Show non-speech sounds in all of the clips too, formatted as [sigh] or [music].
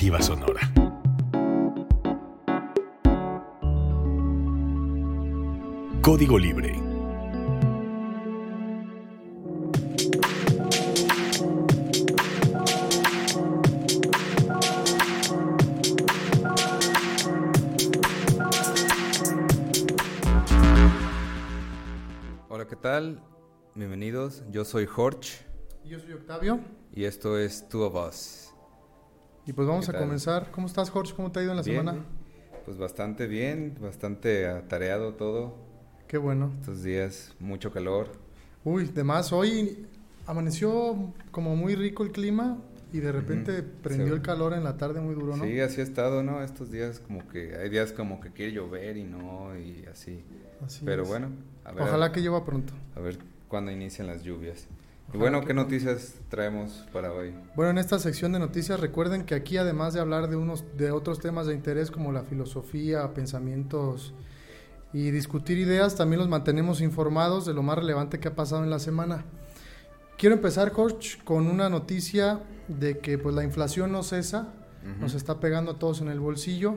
Sonora. Código Libre. Hola, ¿qué tal? Bienvenidos. Yo soy Jorge Yo soy Octavio. y esto es Two of Us. Y pues vamos ¿Qué a tal? comenzar. ¿Cómo estás, Jorge? ¿Cómo te ha ido en la Bien, semana? Pues bastante bien, bastante atareado todo. Qué bueno. Estos días, mucho calor. Uy, de más, hoy amaneció como muy rico el clima y de repente prendió el calor en la tarde muy duro, ¿no? Sí, así ha estado, ¿no? Estos días como que hay días como que quiere llover y no, y así. Así Pero es. bueno, a ver, Ojalá que llueva pronto. a ver cuándo inician las lluvias. Y bueno, ¿qué noticias traemos para hoy? Bueno, en esta sección de noticias recuerden que aquí además de hablar de unos de otros temas de interés como la filosofía, pensamientos y discutir ideas, también los mantenemos informados de lo más relevante que ha pasado en la semana. Quiero empezar, Jorge, con una noticia de que pues la inflación no cesa, Ujú. nos está pegando a todos en el bolsillo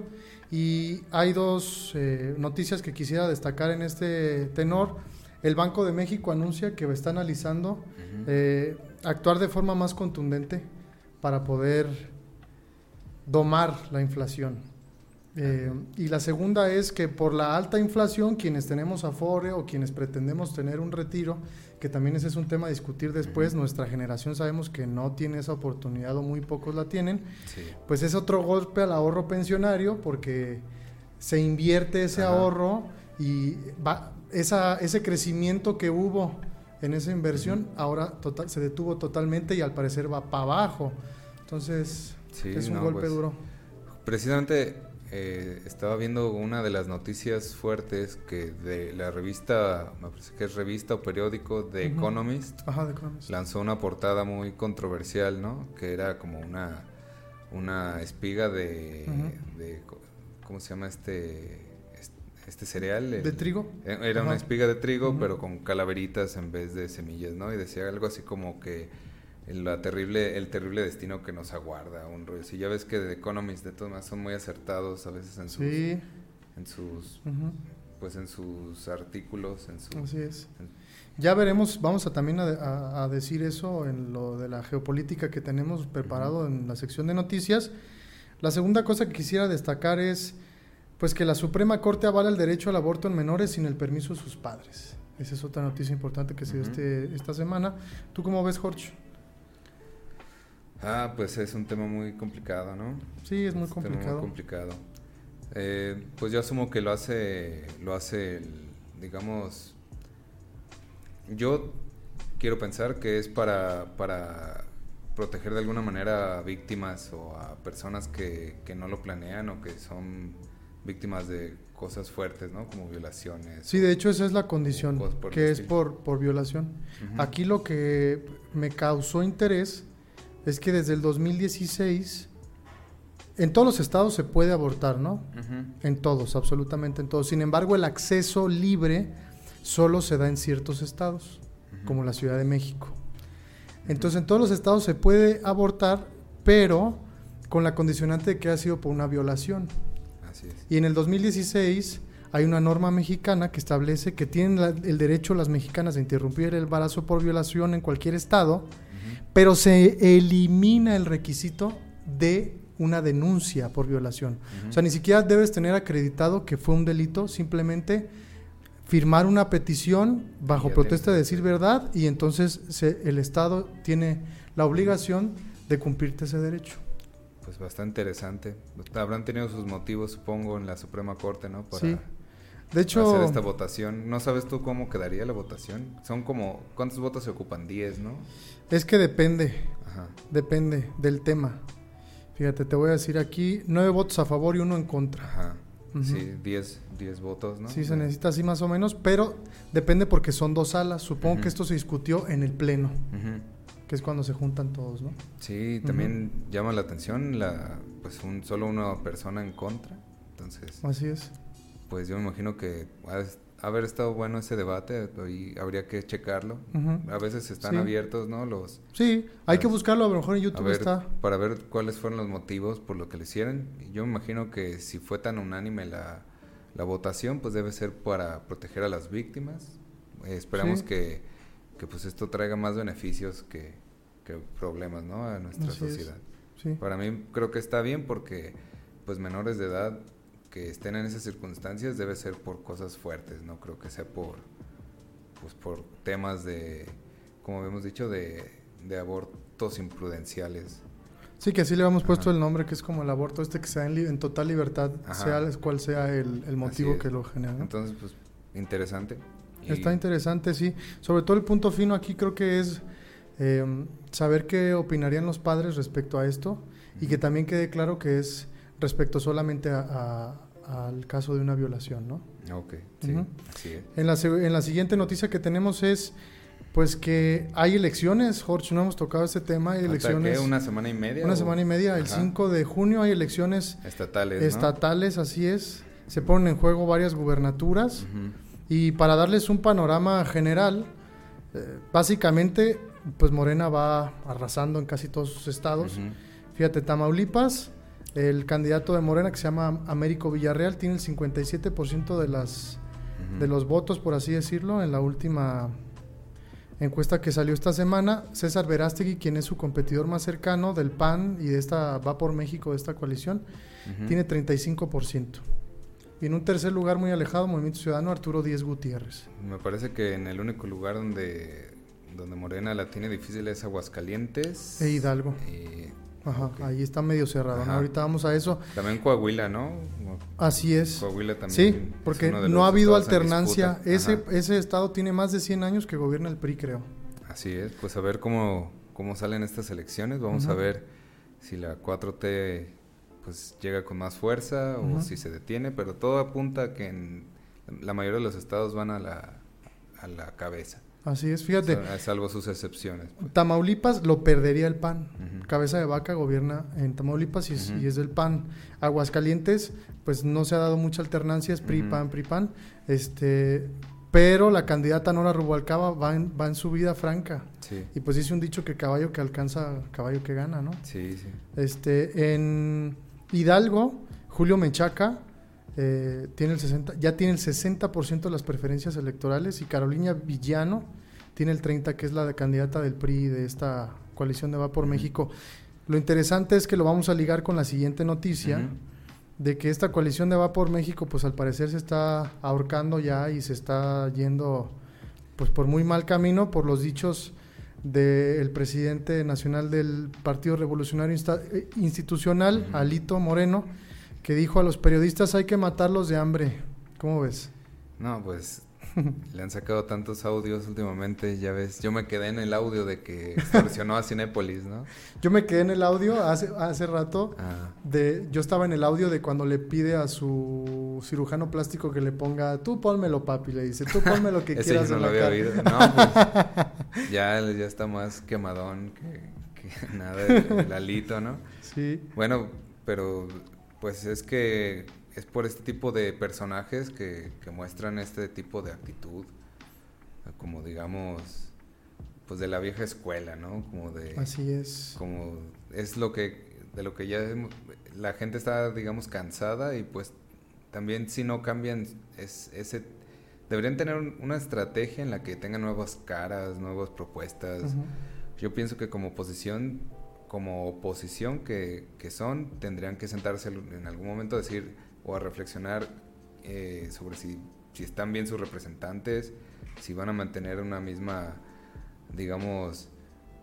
y hay dos eh, noticias que quisiera destacar en este tenor. El Banco de México anuncia que está analizando eh, actuar de forma más contundente para poder domar la inflación. Eh, y la segunda es que por la alta inflación, quienes tenemos afore o quienes pretendemos tener un retiro, que también ese es un tema a discutir después, nuestra generación sabemos que no tiene esa oportunidad o muy pocos la tienen, Sí. pues es otro golpe al ahorro pensionario porque se invierte ese ahorro y va, esa, ese crecimiento que hubo en esa inversión ahora total- se detuvo totalmente y al parecer va para abajo. Entonces Sí, es un no, golpe pues, duro. Precisamente eh, estaba viendo una de las noticias fuertes que de la revista, me parece que es revista o periódico The. Economist, Ajá, de Economist. lanzó una portada muy controversial, ¿no? Que era como una, una espiga de, ¿cómo se llama este, este, cereal? El- ¿De trigo? eh, Era una Ajá. espiga de trigo, Ujú. pero con calaveritas en vez de semillas, ¿no? Y decía algo así como que el, la terrible, el terrible destino que nos aguarda, un rollo. Si ya ves que The Economist de todas maneras son muy acertados a veces en sus, Sí, en sus, ujú, pues en sus artículos, en su, así es. en- Ya veremos, vamos a también a, a- a decir eso en lo de la geopolítica que tenemos preparado en la sección de noticias. La segunda cosa que quisiera destacar es pues que la Suprema Corte avala el derecho al aborto en menores sin el permiso de sus padres. Esa es otra noticia importante que se dio este, esta semana. ¿Tú cómo ves, Jorge? Ah, pues es un tema muy complicado, ¿no? Sí, es muy un tema complicado. muy complicado. Eh, pues yo asumo que lo hace, lo hace, el- digamos, yo quiero pensar que es para, para proteger de alguna manera a víctimas o a personas que, que no lo planean o que son víctimas de cosas fuertes, ¿no? Como violaciones. Sí, de hecho esa es la condición, que es por, por violación. Aquí lo que me causó interés es que desde el 2016 en todos los estados se puede abortar, ¿no? En todos, absolutamente en todos. Sin embargo, el acceso libre solo se da en ciertos estados, como la Ciudad de México. Entonces, en todos los estados se puede abortar, pero con la condicionante de que ha sido por una violación. Y en el 2016 hay una norma mexicana que establece que tienen la- el derecho las mexicanas de interrumpir el embarazo por violación en cualquier estado, pero se elimina el requisito de una denuncia por violación. O sea, ni siquiera debes tener acreditado que fue un delito, simplemente firmar una petición bajo ya protesta de decir verdad y entonces se- el Estado tiene la obligación de cumplirte ese derecho. Pues bastante interesante. Habrán tenido sus motivos, supongo, en la Suprema Corte, ¿no? Para Sí. De hecho, hacer esta votación. ¿No sabes tú cómo quedaría la votación? Son como, ¿cuántos votos se ocupan? 10, ¿no? es que depende, Ajá. depende del tema. Fíjate, te voy a decir aquí nueve votos a favor y uno en contra. Ajá. Sí, 10, 10 votos, ¿no? Sí, se necesita así más o menos, pero depende porque son dos salas. Supongo que esto se discutió en el pleno, Ujú. Que es cuando se juntan todos, ¿no? Sí, también llama la atención la, pues un, solo una persona en contra. Entonces, Así es. pues yo me imagino que ha haber estado bueno ese debate y habría que checarlo. Ujú. A veces están Sí. abiertos, ¿no? Los Sí, hay que Las- buscarlo, a lo mejor en YouTube ver, está. para ver cuáles fueron los motivos por lo que lo hicieron. Yo me imagino que si fue tan unánime la, la votación, pues debe ser para proteger a las víctimas. Eh, esperamos Sí. que, que pues esto traiga más beneficios que, que problemas, ¿no? A nuestra Así sociedad. Sí. Para mí creo que está bien porque pues menores de edad que estén en esas circunstancias debe ser por cosas fuertes, no creo que sea por pues por temas de como habíamos dicho de, de abortos imprudenciales. Sí, que así le habíamos puesto Ajá. el nombre, que es como el aborto este que se da en, en total libertad, Ajá. sea cual sea el, el motivo es. que lo genera. Entonces, pues interesante. Está interesante, sí. Sobre todo el punto fino aquí creo que es eh, saber qué opinarían los padres respecto a esto y que también quede claro que es respecto solamente a- a- al caso de una violación, ¿no? Ok, sí, así es. En la, en la siguiente noticia que tenemos es pues que hay elecciones, Jorge, no hemos tocado este tema, hay elecciones ¿qué? una semana y media. una o- semana y media, el Ajá. 5 de junio hay elecciones estatales. ¿no? estatales, así es, se ponen en juego varias gubernaturas. Y para darles un panorama general, eh, básicamente, pues Morena va arrasando en casi todos sus estados. Fíjate, Tamaulipas, el candidato de Morena que se llama Américo Villarreal tiene el 57% de las de los votos, por así decirlo, en la última encuesta que salió esta semana. César Verástegui, quien es su competidor más cercano del PAN y de esta va por México de esta coalición, tiene 35%. Y en un tercer lugar muy alejado, Movimiento Ciudadano, Arturo Díez Gutiérrez. Me parece que en el único lugar donde, donde Morena la tiene difícil es Aguascalientes. E Hidalgo. Y Ajá, Ok. ahí está medio cerrado. ¿no? Ahorita vamos a eso. también Coahuila, ¿no? Así es. Coahuila también. Sí, porque no ha habido alternancia. Ese, ese estado tiene más de 100 años que gobierna el PRI, creo. Así es, pues a ver cómo, cómo salen estas elecciones. Vamos a ver si la 4T pues llega con más fuerza o si se detiene, pero todo apunta a que en la mayoría de los estados van a la, a la cabeza. Así es. Fíjate, Sa- Salvo sus excepciones. pues. Tamaulipas lo perdería el PAN. Cabeza de Vaca gobierna en Tamaulipas y es, Ujú. y es del PAN. Aguascalientes, pues no se ha dado mucha alternancia, es PRI, Ujú. PAN, PRI, PAN. Este, pero la candidata Nora Rubalcaba va en, va en su vida franca. Sí, Y pues dice un dicho que caballo que alcanza, caballo que gana, ¿no? sí, sí. Este, en Hidalgo, Julio Menchaca eh, tiene el 60, ya tiene el 60% de las preferencias electorales y Carolina Villano tiene el 30%, que es la de candidata del PRI de esta coalición de Va por. México. Lo interesante es que lo vamos a ligar con la siguiente noticia, de que esta coalición de Va por México, pues al parecer se está ahorcando ya y se está yendo pues por muy mal camino por los dichos del presidente nacional del Partido Revolucionario Insta- eh, Institucional. Alito Moreno, que dijo a los periodistas hay que matarlos de hambre. ¿Cómo ves? No, pues le han sacado tantos audios últimamente, ya ves. Yo me quedé en el audio de que extorsionó a Cinépolis, ¿no? Yo me quedé en el audio hace, hace rato. Ah, De, yo estaba en el audio de cuando le pide a su cirujano plástico que le ponga, tú pónmelo papi, le dice, tú ponme lo que [laughs] quieras yo no lo había cara". oído. [laughs] No, pues ya, ya está más quemadón que, que [laughs] nada el, el alito, ¿no? Sí, Bueno, pero pues es que es por este tipo de personajes que, que muestran este tipo de actitud, como digamos, pues de la vieja escuela, ¿no? Como de... así es. como es lo que de lo que ya la gente está digamos cansada y pues también si no cambian es ese deberían tener un- una estrategia en la que tengan nuevas caras nuevas propuestas yo pienso que como oposición como oposición que, que son tendrían que sentarse en algún momento a decir o a reflexionar eh, sobre si, si están bien sus representantes si van a mantener una misma digamos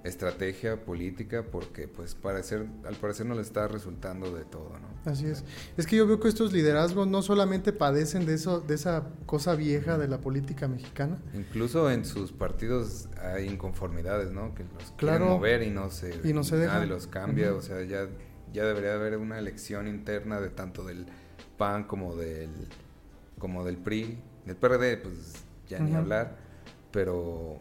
estrategia política porque pues parecer al parecer no le está resultando de todo no Así es. Es que yo veo que estos liderazgos no solamente padecen de eso, de esa cosa vieja de la política mexicana. incluso en sus partidos hay inconformidades no que los Claro. quieren mover y no se Y no se dejan. nadie los cambia o sea ya ya debería haber una elección interna de tanto del PAN como del como del PRI del PRD pues ya ni hablar pero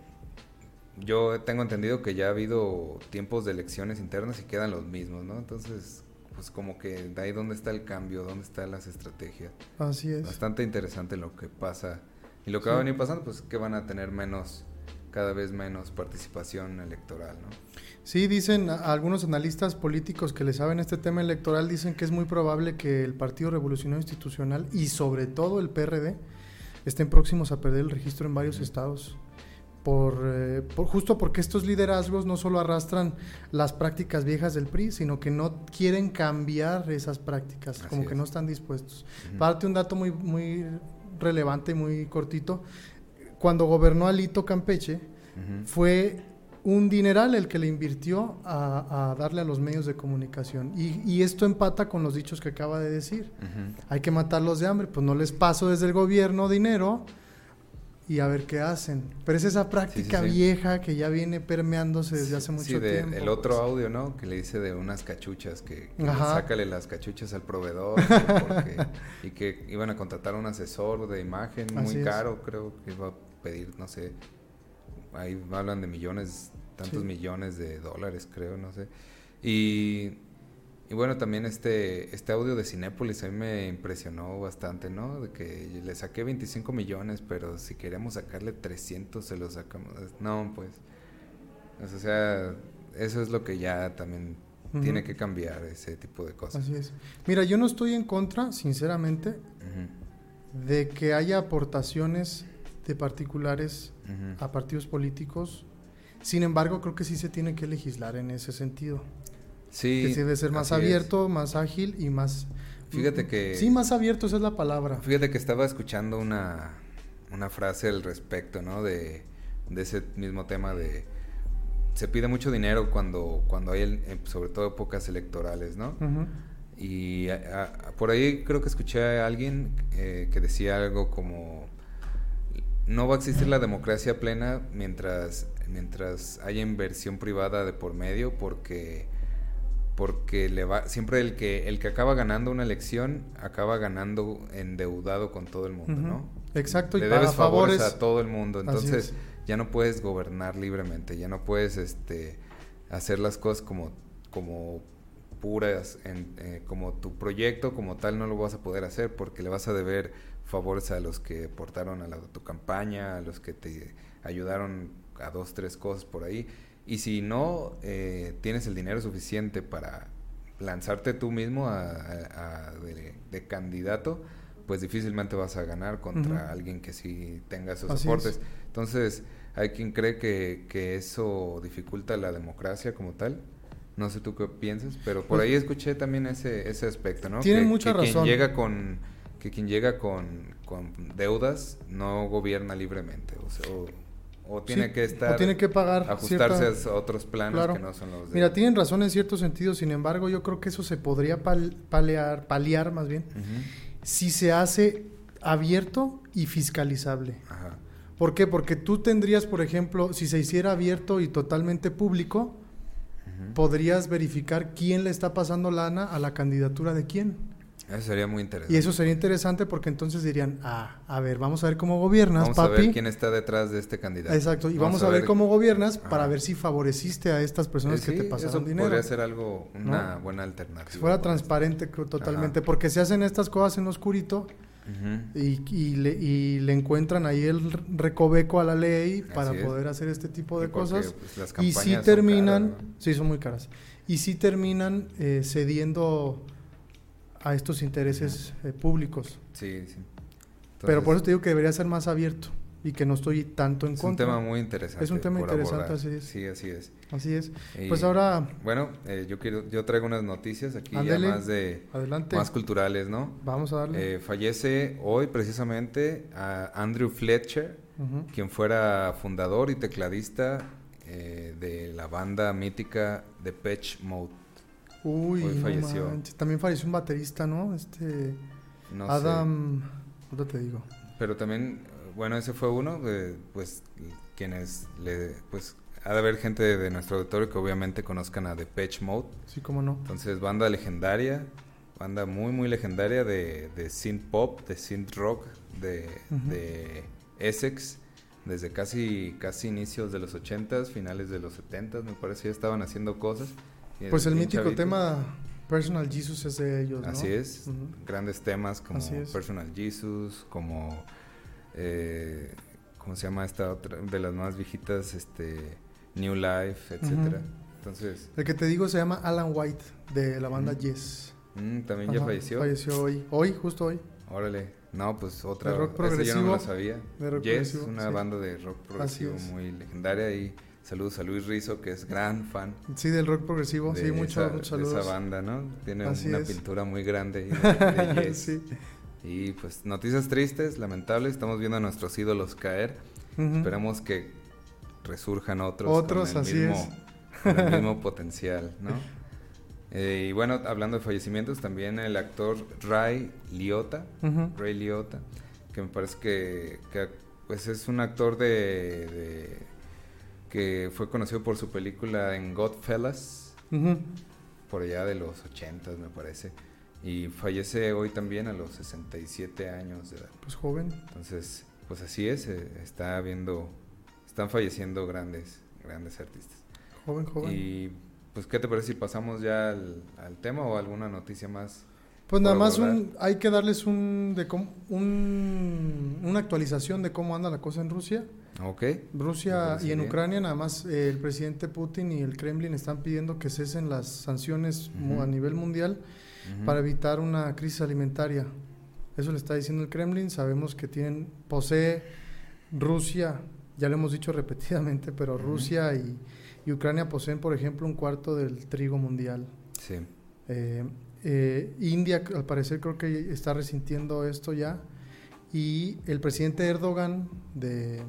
yo tengo entendido que ya ha habido tiempos de elecciones internas y quedan los mismos, ¿no? Entonces, pues como que de ahí dónde está el cambio, dónde están las estrategias. Así es. Bastante interesante lo que pasa Y lo que va a venir pasando, pues que van a tener menos, cada vez menos participación electoral, ¿no? Sí, dicen algunos analistas políticos que le saben este tema electoral, dicen que es muy probable que el Partido Revolucionario Institucional y sobre todo el PRD estén próximos a perder el registro en varios estados. Por, eh, por, justo porque estos liderazgos no solo arrastran las prácticas viejas del PRI, sino que no quieren cambiar esas prácticas, como que no están dispuestos. Para darte un dato muy, muy relevante y muy cortito, cuando gobernó Alito Campeche, fue un dineral el que le invirtió a, darle a los medios de comunicación. Y, esto empata con los dichos que acaba de decir. Hay que matarlos de hambre, pues no les paso desde el gobierno dinero y a ver qué hacen. Pero es esa práctica vieja que ya viene permeándose desde hace mucho de, tiempo. El otro audio, ¿no? Que le dice de unas cachuchas, que, sácale las cachuchas al proveedor [laughs] y que iban a contratar a un asesor de imagen muy caro, creo que iba a pedir, no sé, ahí hablan de millones, tantos millones de dólares, creo, no sé. Y, y, bueno, también este, este audio de Cinépolis a mí me impresionó bastante, ¿no? De que le saqué 25 millones, pero si queremos sacarle 300 se lo sacamos. No, pues. O sea, eso es lo que ya también tiene que cambiar, ese tipo de cosas. Así es. Mira, yo no estoy en contra, sinceramente, de que haya aportaciones de particulares a partidos políticos. Sin embargo, creo que sí se tiene que legislar en ese sentido. Sí. Que debe ser más abierto, más ágil y más... Fíjate que... Sí, más abierto, esa es la palabra. Fíjate que estaba escuchando una, una frase al respecto, ¿no? De, de ese mismo tema de... Se pide mucho dinero cuando, cuando hay, eh, sobre todo, épocas electorales, ¿no? Y por ahí creo que escuché a alguien eh, que decía algo como no va a existir la democracia plena mientras, mientras haya inversión privada de por medio, porque, porque le va, siempre el que, el que acaba ganando una elección acaba ganando endeudado con todo el mundo, ¿no? Exacto, le debes favores, a todo el mundo, entonces ya no puedes gobernar libremente, ya no puedes este, hacer las cosas como, como puras, en, eh, como tu proyecto como tal no lo vas a poder hacer porque le vas a deber favores a los que aportaron a, la, tu campaña, a los que te ayudaron a dos, tres cosas por ahí. Y si no eh, tienes el dinero suficiente para lanzarte tú mismo a, de, candidato, pues difícilmente vas a ganar contra alguien que sí tenga esos aportes. Entonces, hay quien cree que, que, eso dificulta la democracia como tal. No sé tú qué piensas, pero por pues ahí escuché también ese, ese aspecto, ¿no? Tienen mucha razón. Quien llega con que quien llega con, con deudas no gobierna libremente. O, tiene que estar. O tiene que pagar. Ajustarse a otros planos que no son los de. Mira, tienen razón en cierto sentido, sin embargo, yo creo que eso se podría palear, paliar más bien, si se hace abierto y fiscalizable. Ajá. ¿Por qué? Porque tú tendrías, por ejemplo, si se hiciera abierto y totalmente público, podrías verificar quién le está pasando lana a la candidatura de quién. Eso sería muy interesante. Y eso sería interesante porque entonces dirían, ah, a ver, vamos a ver cómo gobiernas, vamos papi. a ver quién está detrás de este candidato. Exacto, y vamos, a, ver, cómo gobiernas para ver si favoreciste a estas personas que te pasaron eso podría ser algo, una buena alternativa. Si fuera transparente totalmente, porque se hacen estas cosas en oscurito y, le, y, le, encuentran ahí el recoveco a la ley para poder hacer este tipo de cosas. Pues, y si terminan, sí, son muy caras, y si terminan eh, cediendo a estos intereses eh, públicos. Sí, sí. Pero por eso te digo que debería ser más abierto y que no estoy tanto en contra. Es un tema muy interesante. Es un tema interesante, así es. Sí, así es. Así es. pues ahora... Bueno, eh, yo quiero yo traigo unas noticias aquí ya más de... Adelante. Más culturales, ¿no? Vamos a darle. Eh, fallece hoy precisamente a Andrew Fletcher, quien fuera fundador y tecladista de la banda mítica de Patch Mode. Uy, falleció. también falleció un baterista, ¿no? Este Adam, no te digo. Pero también, bueno, ese fue uno, de, pues quienes le, pues ha de haber gente de, nuestro auditorio que obviamente conozcan a The Patch Mode. Sí, cómo no. Entonces, banda legendaria, banda muy, muy legendaria de, de synth pop, de synth rock, de, de Essex, desde casi, casi inicios de los 80s, finales de los 70s, me parece, ya estaban haciendo cosas. Pues el mítico tema Personal Jesus es de ellos, ¿no? Así es, grandes temas como Personal Jesus, como eh, ¿cómo se llama esta otra? De las más viejitas, este, New Life, etcétera. Entonces, El que te digo se llama Alan White, de la banda Yes. mm, también ya falleció. Falleció hoy. Hoy, justo hoy. Órale. No, pues otra. De rock esa yo no me progresivo. sabía. De rock Yes, progresivo, una sí. banda de rock progresivo es. muy legendaria. Y saludos a Luis Rizo, que es gran fan. Sí, del rock progresivo. de sí, muchos esa, muchos de saludos. esa banda, ¿no? Tiene Así una es. pintura muy grande [laughs] de, de Yes. sí. Y pues noticias tristes, lamentables. Estamos viendo a nuestros ídolos caer. Ujú. Esperemos que resurjan otros. Otros, con el así mismo, es. Con el mismo [laughs] potencial, ¿no? Eh, y bueno, hablando de fallecimientos, también el actor Ray Liotta. Ray Liotta, que me parece que, que, pues es un actor de, de- que fue conocido por su película en Godfellas, por allá de los 80 me parece, y fallece hoy también a los 67 años de edad. Pues joven. Entonces, pues así es, eh, está habiendo, están falleciendo grandes, grandes artistas. Joven, joven. Y pues, ¿qué te parece si pasamos ya al, al tema o alguna noticia más? Pues nada más un, hay que darles un, de cómo- un- una actualización de cómo anda la cosa en Rusia. Ok. Me Rusia y en bien. Ucrania nada más eh, el presidente Putin y el Kremlin están pidiendo que cesen las sanciones mu- Ujú. a nivel mundial Ujú. para evitar una crisis alimentaria. Eso le está diciendo el Kremlin. Sabemos que tienen posee Rusia, ya lo hemos dicho [laughs] repetidamente, pero Ujú. Rusia y, y Ucrania poseen, por ejemplo, un cuarto del trigo mundial. Sí. Eh, eh, India, al parecer, creo que está resintiendo esto ya. Y el presidente Erdogan de,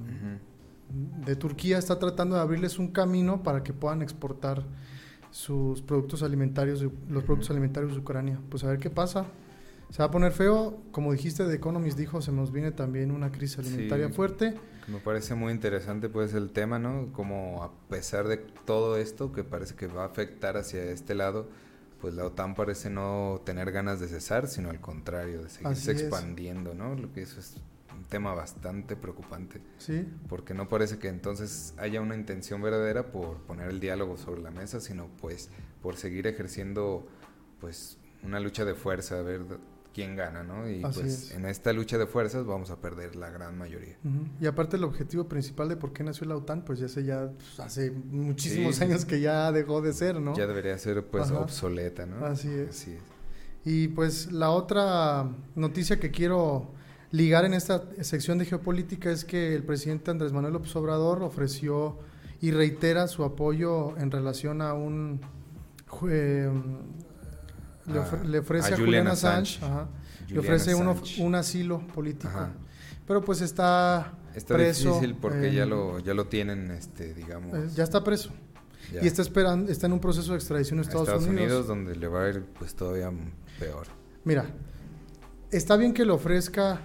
de Turquía está tratando de abrirles un camino para que puedan exportar sus productos alimentarios, los productos alimentarios de Ucrania. Pues a ver qué pasa. Se va a poner feo. Como dijiste, The Economist dijo, se nos viene también una crisis alimentaria Sí. fuerte. Me parece muy interesante pues el tema, ¿no? Como a pesar de todo esto que parece que va a afectar hacia este lado, pues la OTAN parece no tener ganas de cesar, sino al contrario, de seguirse expandiendo, ¿no? Lo que eso es un tema bastante preocupante, Sí, porque no parece que entonces haya una intención verdadera por poner el diálogo sobre la mesa, sino pues por seguir ejerciendo pues una lucha de fuerza, a ver quién gana, ¿no? Y Así pues es. en esta lucha de fuerzas vamos a perder la gran mayoría. Y aparte el objetivo principal de por qué nació la OTAN, pues ya hace ya pues, hace muchísimos Sí. años que ya dejó de ser, ¿no? Ya debería ser pues Ajá. obsoleta, ¿no? Así es. Así es. Y pues la otra noticia que quiero ligar en esta sección de geopolítica es que el presidente Andrés Manuel López Obrador ofreció y reitera su apoyo en relación a un jue- le, A- ofre- le ofrece a a, Julian Assange, Assange. ajá, le ofrece un, of- Assange. un asilo político. Ajá. Pero pues está, Está preso. difícil porque ya lo ya lo tienen este digamos eh, ya está preso. ya. Y está esperando, está en un proceso de extradición a a Estados, Unidos. donde le va a ir pues todavía peor. Mira, está bien que le ofrezca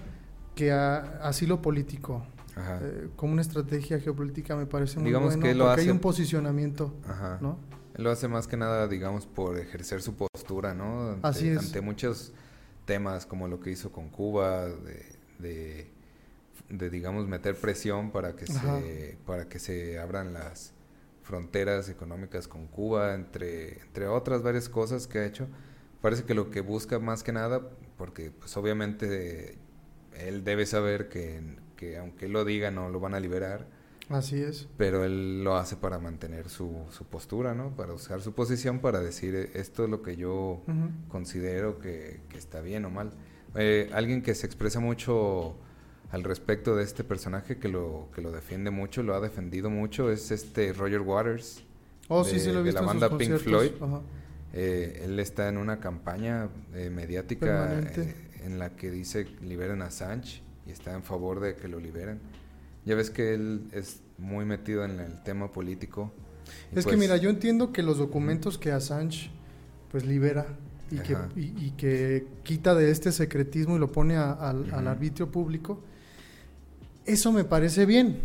que a- asilo político Ajá. eh, como una estrategia geopolítica me parece muy Digamos bueno que lo porque hay un posicionamiento, Ajá. ¿no? Él lo hace más que nada, digamos, por ejercer su postura, ¿no? Ante, Así es. ante muchos temas como lo que hizo con Cuba, de, de, de, digamos, meter presión para que, Ajá. se, para que se abran las fronteras económicas con Cuba, entre, entre otras varias cosas que ha hecho. Parece que lo que busca más que nada, porque pues obviamente él debe saber que, que aunque él lo diga no lo van a liberar, Así es. pero él lo hace para mantener su, su postura, ¿no? Para usar su posición para decir "Eh, esto es lo que yo Ujú. considero que, que está bien o mal. Eh, alguien que se expresa mucho al respecto de este personaje, que lo, que lo defiende mucho, lo ha defendido mucho, es este Roger Waters. Oh, de- sí, sí lo he de visto la en sus banda Pink. Floyd. Ajá. Eh, él está en una campaña eh, mediática Permanente. eh, en la que dice liberen a Assange y está en favor de que lo liberen. Ya ves que él es muy metido en el tema político. Es que pues, mira, yo entiendo que los documentos que Assange pues libera y que, y, y que quita de este secretismo y lo pone a- al, arbitrio público, eso me parece bien,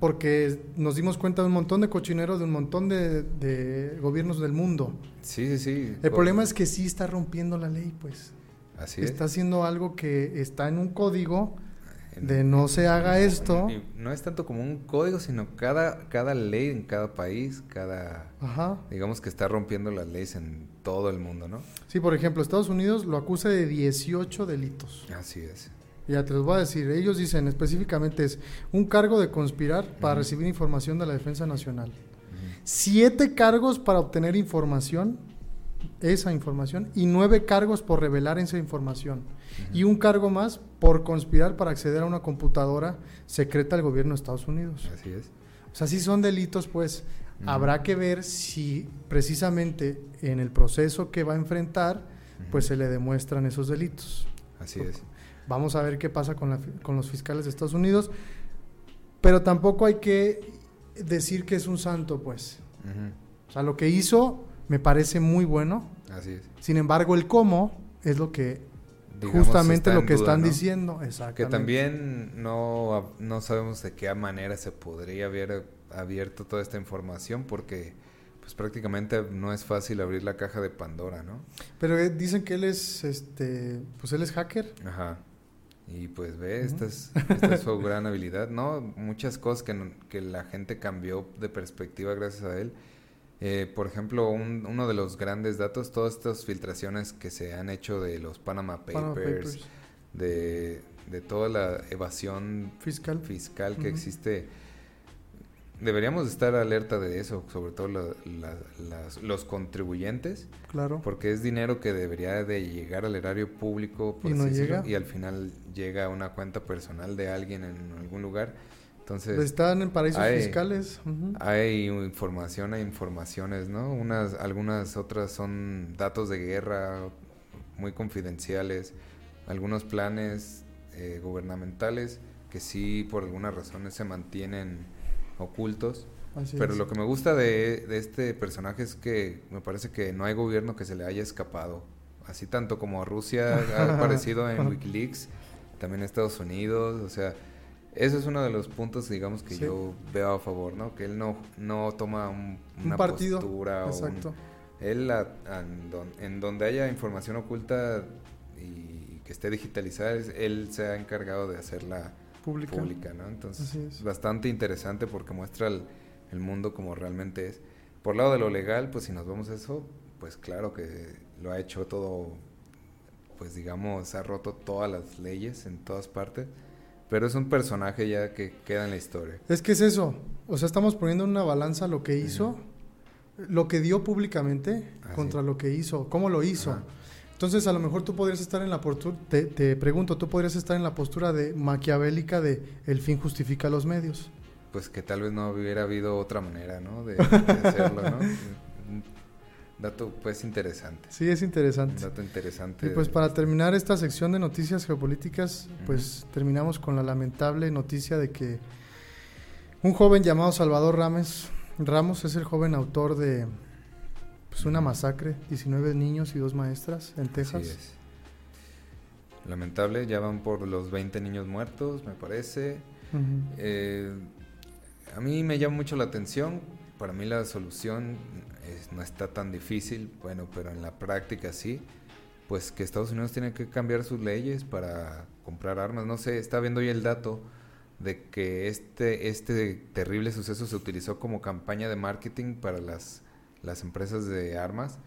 porque nos dimos cuenta de un montón de cochineros de un montón de, de gobiernos del mundo. Sí, sí, sí. El problema es que sí está rompiendo la ley, pues. Así está es. haciendo algo que está en un código de no se haga esto. no es tanto como un código, sino cada, cada ley en cada país, cada... Ajá. Digamos que está rompiendo las leyes en todo el mundo, ¿no? Sí, por ejemplo, Estados Unidos lo acusa de 18 delitos. Así es. Ya te los voy a decir. Ellos dicen específicamente es un cargo de conspirar para recibir información de la Defensa Nacional. Siete cargos para obtener información, esa información, y nueve cargos por revelar esa información. Y un cargo más por conspirar para acceder a una computadora secreta del gobierno de Estados Unidos. Así es. O sea, si son delitos, pues habrá que ver si precisamente en el proceso que va a enfrentar, pues se le demuestran esos delitos. Así es. Vamos a ver qué pasa con, la, con los fiscales de Estados Unidos. Pero tampoco hay que decir que es un santo, pues. O sea, lo que hizo me parece muy bueno. Así es. Sin embargo, el cómo es lo que justamente lo que están diciendo. Exactamente. Que también no, no sabemos de qué manera se podría haber abierto toda esta información porque pues prácticamente no es fácil abrir la caja de Pandora, ¿no? Pero eh, dicen que él es, este, pues él es hacker. Ajá. Y pues ve, esta, es, esta es su gran habilidad, ¿no? Muchas cosas que, que, la gente cambió de perspectiva gracias a él. Eh, por ejemplo, un, uno de los grandes datos, todas estas filtraciones que se han hecho de los Panama Papers, De, de, toda la evasión fiscal, fiscal que existe deberíamos estar alerta de eso, sobre todo los contribuyentes. Claro. Porque es dinero que debería de llegar al erario público y, no llega. y al final llega a una cuenta personal de alguien en algún lugar. Entonces, están en paraísos fiscales. Hay información, hay informaciones, ¿no? Unas, algunas otras son datos de guerra muy confidenciales, algunos planes eh, gubernamentales que sí por alguna razón se mantienen ocultos. pero lo que me gusta de, este personaje es que me parece que no hay gobierno que se le haya escapado. Así tanto como a Rusia ha [laughs] aparecido en Wikileaks, también Estados Unidos, o sea, ese es uno de los puntos, digamos, que yo veo a favor, ¿no? Que él no, no toma un, una partido. postura Exacto. él, en, donde haya información oculta y que esté digitalizada, él se ha encargado de hacerla pública, ¿no? Entonces, es. bastante interesante porque muestra el, mundo como realmente es. Por lado de lo legal, pues si nos vemos eso, pues claro que lo ha hecho todo, pues digamos, ha roto todas las leyes en todas partes, pero es un personaje ya que queda en la historia. Es que es eso, o sea, estamos poniendo en una balanza lo que hizo, lo que dio públicamente ah, contra lo que hizo, cómo lo hizo. Entonces, a lo mejor tú podrías estar en la postura, te, pregunto, tú podrías estar en la postura de maquiavélica de el fin justifica los medios. Pues que tal vez no hubiera habido otra manera, ¿no? De, [laughs] hacerlo, ¿no? Dato, pues, interesante. Sí, es interesante. dato interesante. Y pues, para terminar esta sección de noticias geopolíticas, pues, terminamos con la lamentable noticia de que un joven llamado Salvador Ramos, Ramos es el joven autor de pues una masacre, 19 niños y dos maestras en Texas. es. Lamentable, ya van por los 20 niños muertos, me parece. Eh, a mí me llama mucho la atención. Para mí la solución no está tan difícil, bueno, pero en la práctica sí. Pues que Estados Unidos tiene que cambiar sus leyes para comprar armas. No sé, está viendo hoy el dato de que este, este terrible suceso se utilizó como campaña de marketing para las las empresas de armas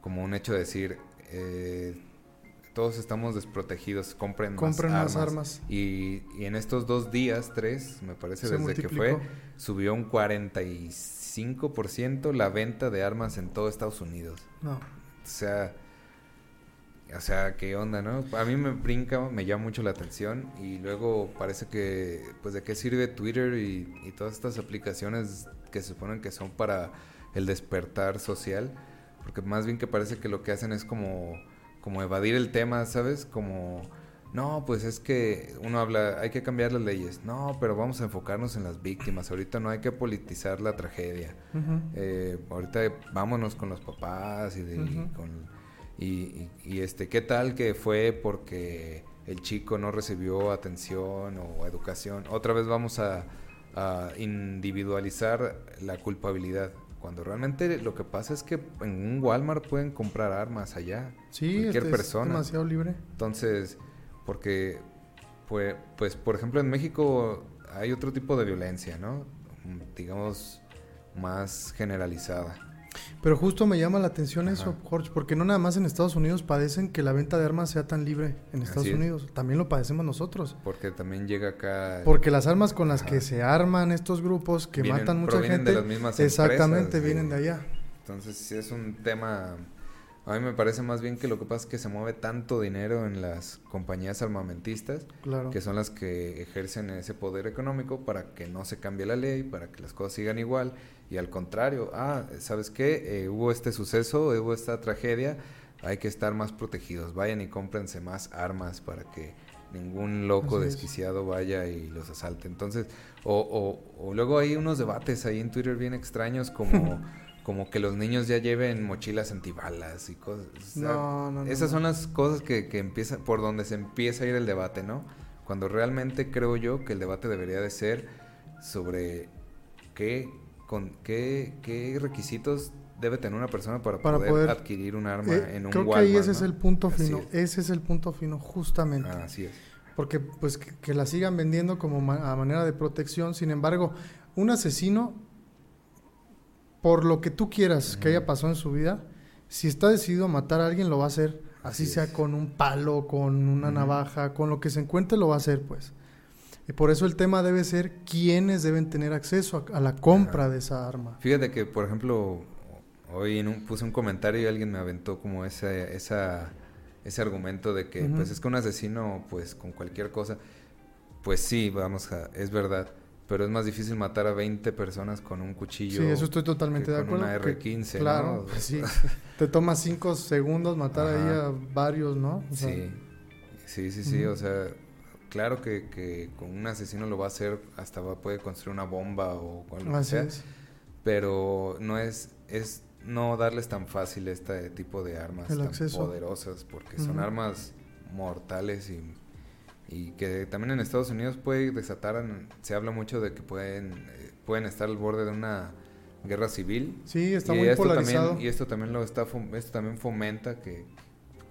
como un hecho de decir, eh, todos estamos desprotegidos, compren, más, armas. Y, en estos dos días, tres, me parece, desde que fue, subió un 45% la venta de armas en todo Estados Unidos. No. O sea, o sea, qué onda, ¿no? A mí me brinca, me llama mucho la atención y luego parece que, pues, ¿de qué sirve Twitter y, y todas estas aplicaciones que se suponen que son para el despertar social, porque más bien que parece que lo que hacen es como, como evadir el tema, ¿sabes? Como, no, pues es que uno habla, hay que cambiar las leyes, no, pero vamos a enfocarnos en las víctimas, ahorita no hay que politizar la tragedia, eh, ahorita vámonos con los papás y, con, y, este, ¿qué tal que fue porque el chico no recibió atención o educación? Otra vez vamos a individualizar la culpabilidad. Cuando realmente lo que pasa es que en un Walmart pueden comprar armas allá. Sí, cualquier este persona. Es demasiado libre. Entonces, porque, pues, pues, por ejemplo, en México hay otro tipo de violencia, ¿no? Digamos, más generalizada. Pero justo me llama la atención Ajá. eso, Jorge, porque no nada más en Estados Unidos padecen que la venta de armas sea tan libre en Estados es. Unidos, también lo padecemos nosotros. Porque también llega acá... Porque las armas con las Ajá. que se arman estos grupos que Vienen- matan mucha gente, de las mismas exactamente empresas, vienen de allá. Entonces sí es un tema... A mí me parece más bien que lo que pasa es que se mueve tanto dinero en las compañías armamentistas Claro. que son las que ejercen ese poder económico para que no se cambie la ley, para que las cosas sigan igual. Y al contrario, ah, ¿sabes qué? Eh, hubo este suceso, hubo esta tragedia, hay que estar más protegidos. Vayan y cómprense más armas para que ningún loco Así es. desquiciado vaya y los asalte. Entonces, o, o, o luego hay unos debates ahí en Twitter bien extraños como... [laughs] Como que los niños ya lleven mochilas antibalas y cosas. o sea, No, no, no, esas son las cosas que, que empieza, por donde se empieza a ir el debate, ¿no? Cuando realmente creo yo que el debate debería de ser sobre qué, con, qué, qué requisitos debe tener una persona para, Para poder, adquirir adquirir un arma Eh, en un creo que Walmart, ahí ese es el punto fino, es. ese es el punto fino, justamente. Ah, así es. Porque pues que, que la sigan vendiendo como ma- a manera de protección. Sin embargo, un asesino, por lo que tú quieras que haya pasado en su vida, si está decidido a matar a alguien, lo va a hacer. Así, Así sea es. con un palo, con una navaja, con lo que se encuentre, lo va a hacer, pues. Y por eso el tema debe ser quiénes deben tener acceso a, a la compra Ajá. de esa arma. Fíjate que, por ejemplo, hoy en un- puse un comentario y alguien me aventó como esa, esa, ese argumento de que, pues es que un asesino, pues con cualquier cosa, pues sí, vamos a, es verdad, pero es más difícil matar a 20 personas con un cuchillo. Sí, eso estoy totalmente de con acuerdo. una que- R15, claro, ¿no? sí. [laughs] Te toma cinco segundos matar ahí a varios, ¿no? O sea, Sí, sí, sí, sí, o sea, claro que, que con un asesino lo va a hacer, hasta va, puede construir una bomba o algo Así sea, es. pero no es, es no darles tan fácil este tipo de armas El tan acceso. poderosas, porque son armas mortales y, y que también en Estados Unidos puede desatar, se habla mucho de que pueden, eh, pueden estar al borde de una guerra civil. Sí, está y muy esto polarizado. También, y esto también lo está esto también fomenta que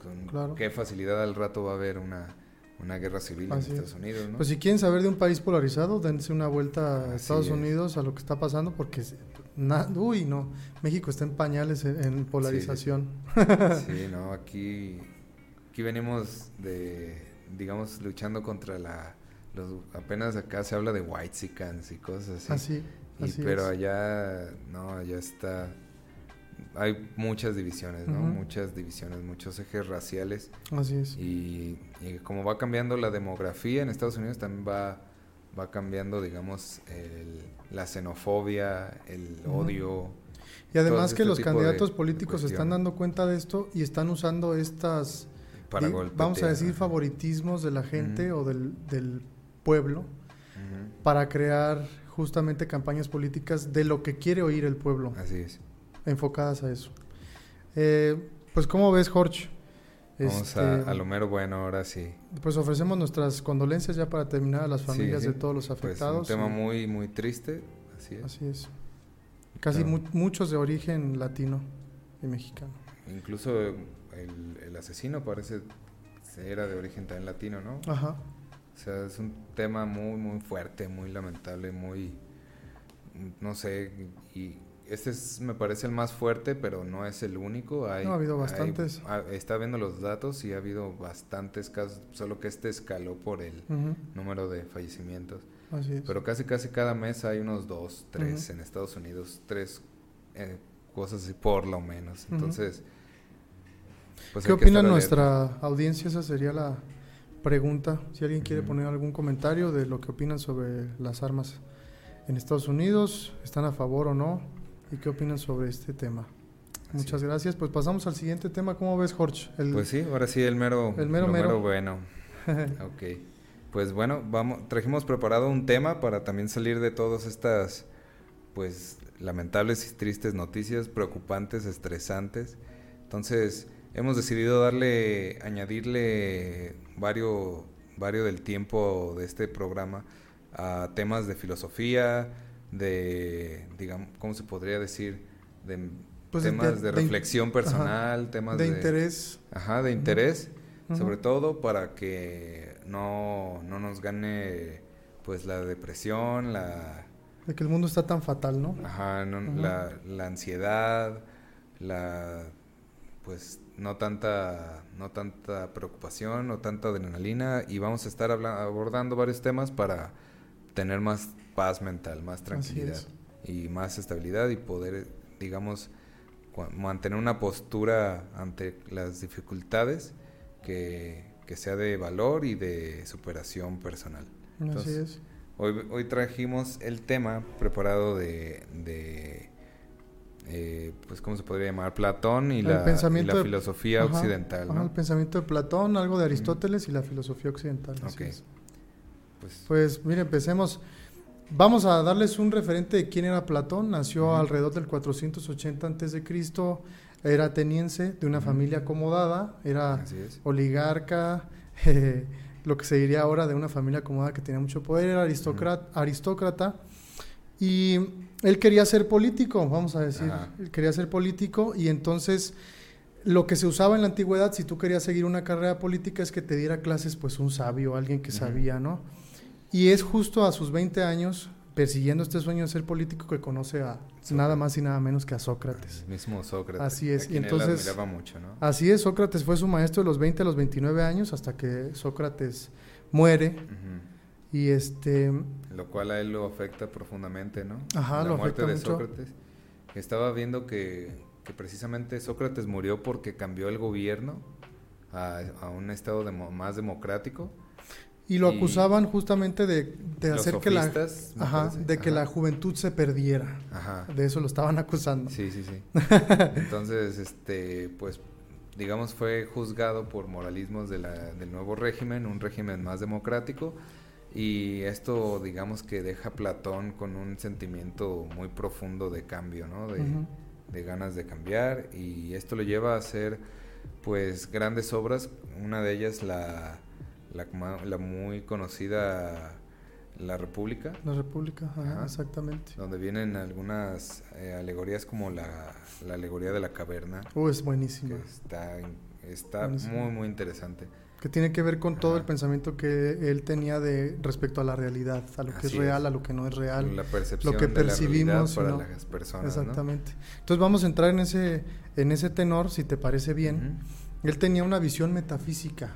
con Claro. qué facilidad al rato va a haber una, una guerra civil Así en es. Estados Unidos, ¿no? Pues si quieren saber de un país polarizado, dense una vuelta a Así Estados es. Unidos a lo que está pasando porque na- uy, no, México está en pañales en, en polarización. Sí, no, aquí, aquí venimos de, digamos, luchando contra la, los, apenas acá se habla de white y cosas así. Así, Y- así pero es. allá, no, allá está, hay muchas divisiones, ¿no? Muchas divisiones, muchos ejes raciales. Así es. Y, y como va cambiando la demografía en Estados Unidos, también va, va cambiando, digamos, el- la xenofobia, el odio. Y además que este los candidatos de políticos se están dando cuenta de esto y están usando estas, Para di- golpetear, vamos a decir, favoritismos de la gente o del, del pueblo para crear justamente campañas políticas de lo que quiere oír el pueblo. Así es. enfocadas a eso. Eh, pues, ¿cómo ves, Jorge? Vamos Este, a, a lo mero bueno, ahora sí. Pues ofrecemos nuestras condolencias ya para terminar a las familias sí. de todos los Pues afectados. un tema muy, muy triste, así es. Así es. Casi mu- muchos de origen latino y mexicano. Incluso el, el asesino parece era de origen también latino, ¿no? Ajá. O sea, es un tema muy, muy fuerte, muy lamentable, muy, no sé, y este es, me parece el más fuerte, pero no es el único. Hay, No, ha habido bastantes. está viendo los datos y ha habido bastantes casos, solo que este escaló por el número de fallecimientos. Así es. Pero casi, casi cada mes hay unos dos, tres en Estados Unidos, tres eh, cosas así por lo menos. Entonces, pues ¿Qué opina nuestra audiencia? Esa sería la pregunta. Si alguien quiere Ujú. poner algún comentario de lo que opinan sobre las armas en Estados Unidos, ¿están a favor o no? ¿Y qué opinan sobre este tema? Así Muchas gracias. Pues pasamos al siguiente tema. ¿Cómo ves, Jorge? El- Pues sí, ahora sí, el mero, El mero lo mero. bueno. [laughs] Ok. Pues bueno, vamos, trajimos preparado un tema para también salir de todas estas, pues, lamentables y tristes noticias, preocupantes, estresantes. Entonces, hemos decidido darle, añadirle varios, varios del tiempo de este programa a temas de filosofía, de, digamos, ¿cómo se podría decir? De Pues temas de, reflexión personal, temas de interés. Ajá, de interés, sobre todo para que no, no nos gane pues la depresión, la, De que el mundo está tan fatal, ¿no? ajá, no- la, la ansiedad, la pues no tanta no tanta preocupación no tanta adrenalina y vamos a estar abordando varios temas para tener más paz mental, más tranquilidad y más estabilidad y poder digamos mantener una postura ante las dificultades que, sea de valor y de superación personal. Así es. Hoy, hoy trajimos el tema preparado de, de eh, pues, ¿cómo se podría llamar? Platón y, la, filosofía occidental. el pensamiento de Platón, algo de Aristóteles y la filosofía occidental. Pues, pues, mire, empecemos. Vamos a darles un referente de quién era Platón. Nació alrededor del 480 a.C. Era ateniense, de una familia acomodada, era oligarca, [laughs] lo que se diría ahora de una familia acomodada que tenía mucho poder, era aristócrata. Y él quería ser político, vamos a decir. Él quería ser político y entonces lo que se usaba en la antigüedad, si tú querías seguir una carrera política, es que te diera clases pues un sabio, alguien que sabía, ¿no? Y es justo a sus 20 años, persiguiendo este sueño de ser político, que conoce a nada más y nada menos que a Sócrates. El mismo Sócrates. Así es. y entonces, mucho, ¿no? Así es, Sócrates fue su maestro de los 20 a los 29 años hasta que Sócrates muere. Y este... Lo cual a él lo afecta profundamente, ¿no? Ajá, La lo muerte afecta de Sócrates. Estaba viendo que, que, precisamente Sócrates murió porque cambió el gobierno a, a un estado de, más democrático y lo acusaban justamente de, hacer que la de que la juventud se perdiera. De eso lo estaban acusando. Sí, sí, sí. [laughs] Entonces, este, pues, digamos, fue juzgado por moralismos de la, del nuevo régimen, un régimen más democrático. Y esto, digamos, que deja a Platón con un sentimiento muy profundo de cambio, ¿no? De, de ganas de cambiar. Y esto lo lleva a hacer, pues, grandes obras. Una de ellas, la la, muy conocida La República. La República, exactamente. Donde vienen algunas eh, alegorías como la, alegoría de la caverna. Oh, es buenísima. Está, está muy, muy interesante. Que tiene que ver con todo el pensamiento que él tenía de respecto a la realidad, a lo que es real, a lo que no es real. La percepción lo que percibimos para las personas. Exactamente. Entonces vamos a entrar en ese, en ese tenor, si te parece bien. Él tenía una visión metafísica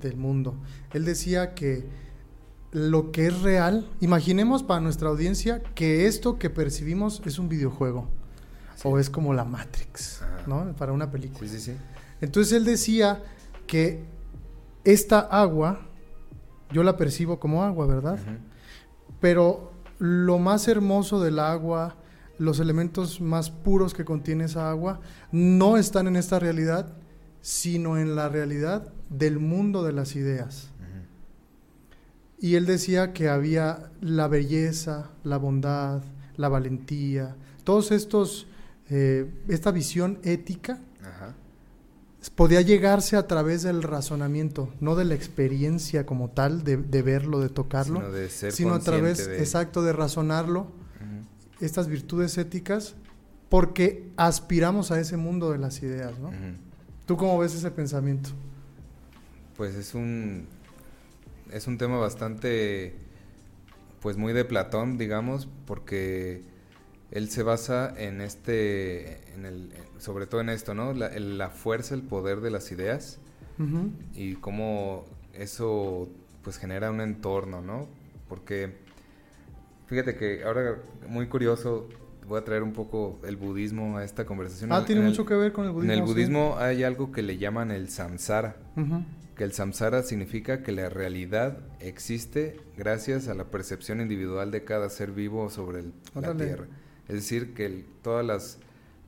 del mundo. Él decía que lo que es real, imaginemos para nuestra audiencia que esto que percibimos es un videojuego o es como la Matrix, ¿no? Para una película. Entonces él decía que esta agua, yo la percibo como agua, ¿verdad? Pero lo más hermoso del agua, los elementos más puros que contiene esa agua, no están en esta realidad, sino en la realidad del mundo de las ideas. Y él decía que había la belleza, la bondad, la valentía, todos estos, eh, esta visión ética podía llegarse a través del razonamiento, no de la experiencia como tal, de, verlo, de tocarlo, sino, a través, exacto, de razonarlo, estas virtudes éticas, porque aspiramos a ese mundo de las ideas, ¿no? ¿Tú cómo ves ese pensamiento? Pues es un es un tema bastante pues muy de Platón, digamos, porque él se basa en este en el sobre todo en esto, ¿no? La, la fuerza, el poder de las ideas y cómo eso pues genera un entorno, ¿no? Porque fíjate que ahora muy curioso voy a traer un poco el budismo a esta conversación. Ah, tiene mucho que ver con el budismo. En el budismo hay algo que le llaman el samsara. Que el samsara significa que la realidad existe gracias a la percepción individual de cada ser vivo sobre la tierra. Es decir, que todas las,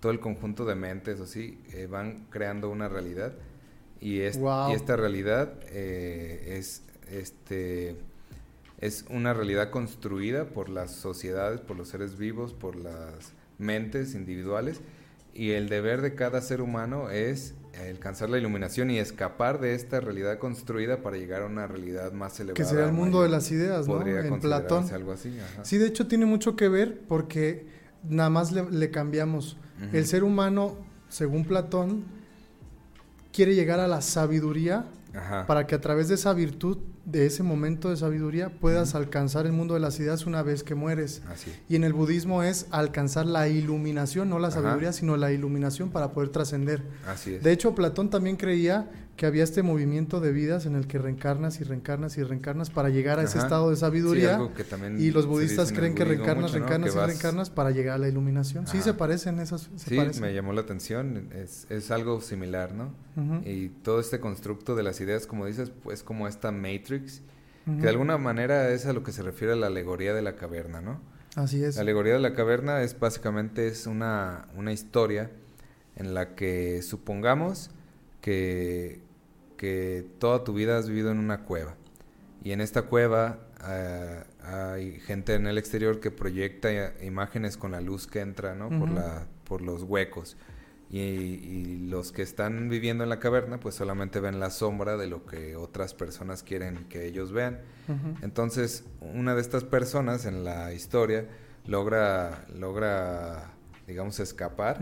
todo el conjunto de mentes así eh, van creando una realidad y, es, y esta realidad eh, es este es una realidad construida por las sociedades, por los seres vivos, por las mentes individuales y el deber de cada ser humano es alcanzar la iluminación y escapar de esta realidad construida para llegar a una realidad más elevada. Que sería el mundo de las ideas, ¿no? en Platón. algo así. Sí, de hecho tiene mucho que ver porque nada más le, cambiamos. El ser humano, según Platón, quiere llegar a la sabiduría para que a través de esa virtud de ese momento de sabiduría puedas alcanzar el mundo de las ideas una vez que mueres. Así. Y en el budismo es alcanzar la iluminación, no la Ajá. sabiduría, sino la iluminación para poder trascender. De hecho, Platón también creía que había este movimiento de vidas en el que reencarnas y reencarnas y reencarnas para llegar a ese Ajá. estado de sabiduría. que y los budistas creen que reencarnas, mucho, ¿no? reencarnas Que y reencarnas para llegar a la iluminación. Sí, se parecen esas. Se Sí, parecen. me llamó la atención, es, es algo similar, ¿no? Y todo este constructo de las ideas, como dices, pues como esta Matrix, que de alguna manera es a lo que se refiere a la alegoría de la caverna, ¿no? Así es. La alegoría de la caverna es básicamente es una, una historia en la que supongamos que, que toda tu vida has vivido en una cueva. Y en esta cueva eh, hay gente en el exterior que proyecta i- imágenes con la luz que entra ¿no? por, la, por los huecos. Y, y los que están viviendo en la caverna pues solamente ven la sombra de lo que otras personas quieren que ellos vean. Entonces, una de estas personas en la historia logra, logra digamos, escapar,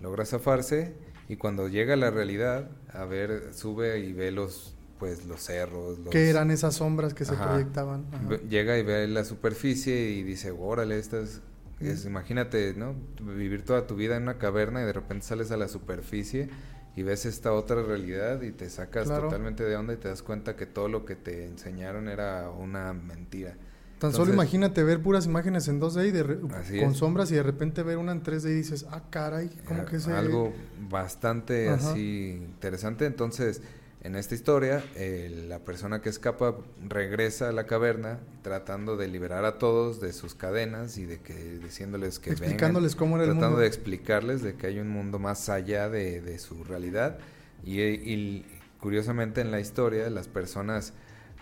logra zafarse y cuando llega a la realidad, a ver, sube y ve los, pues, los cerros. Los, ¿Qué eran esas sombras que se Ajá. proyectaban? Ajá. Llega y ve la superficie y dice, órale, estas... Es, imagínate, ¿no? Vivir toda tu vida en una caverna y de repente sales a la superficie y ves esta otra realidad y te sacas Claro. totalmente de onda y te das cuenta que todo lo que te enseñaron era una mentira. Tan solo imagínate ver puras imágenes en 2D y de con es. sombras y de repente ver una en 3D y dices, ah, caray, ¿cómo que se...? Algo bastante Ajá. así interesante. Entonces, en esta historia, eh, la persona que escapa regresa a la caverna tratando de liberar a todos de sus cadenas y de que diciéndoles que vengan, Explicándoles cómo era el tratando mundo. de explicarles de que hay un mundo más allá de, de su realidad. Y, y curiosamente en la historia, las personas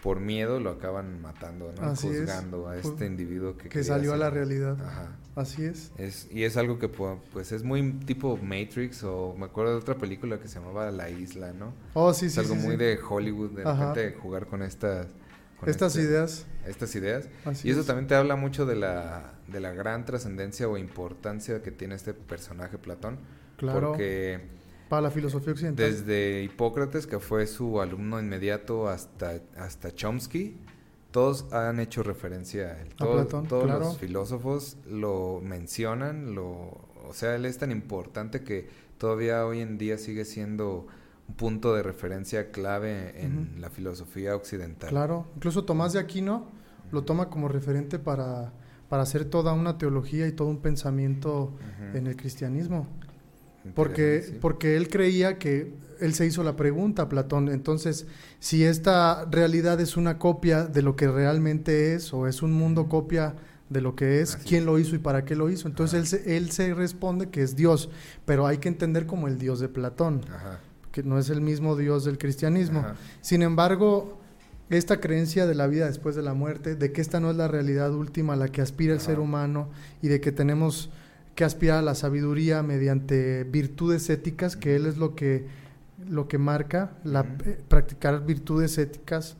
por miedo lo acaban matando, ¿no? Así es. Juzgando a este individuo que, que salió a la realidad. Ajá. Así es. Es, y es algo que pu- pues es muy tipo Matrix o me acuerdo de otra película que se llamaba La Isla, ¿no? Oh, sí, es sí, algo sí, muy sí. de Hollywood, de Ajá. repente jugar con estas con Estas este- ideas. estas ideas. Así y eso es. también te habla mucho de la, de la gran trascendencia o importancia que tiene este personaje Platón. Claro. Porque Para la filosofía occidental. desde Hipócrates, que fue su alumno inmediato, hasta, hasta Chomsky, todos han hecho referencia a él. A Todos, Platón, todos claro. los filósofos lo mencionan, lo, o sea, él es tan importante que todavía hoy en día sigue siendo un punto de referencia clave en la filosofía occidental. Claro. Incluso Tomás de Aquino lo toma como referente para, para hacer toda una teología y todo un pensamiento en el cristianismo. Porque, sí. porque él creía que él se hizo la pregunta, Platón. Entonces, si esta realidad es una copia de lo que realmente es, o es un mundo copia de lo que es, Así quién es. lo hizo y para qué lo hizo. Entonces, él se, él se responde que es Dios, pero hay que entender como el Dios de Platón, Ajá, que no es el mismo Dios del cristianismo. ajá. Sin embargo, esta creencia de la vida después de la muerte, de que esta no es la realidad última a la que aspira el ser humano y de que tenemos que aspirar a la sabiduría mediante virtudes éticas, que él es lo que, lo que marca, la, eh, practicar virtudes éticas.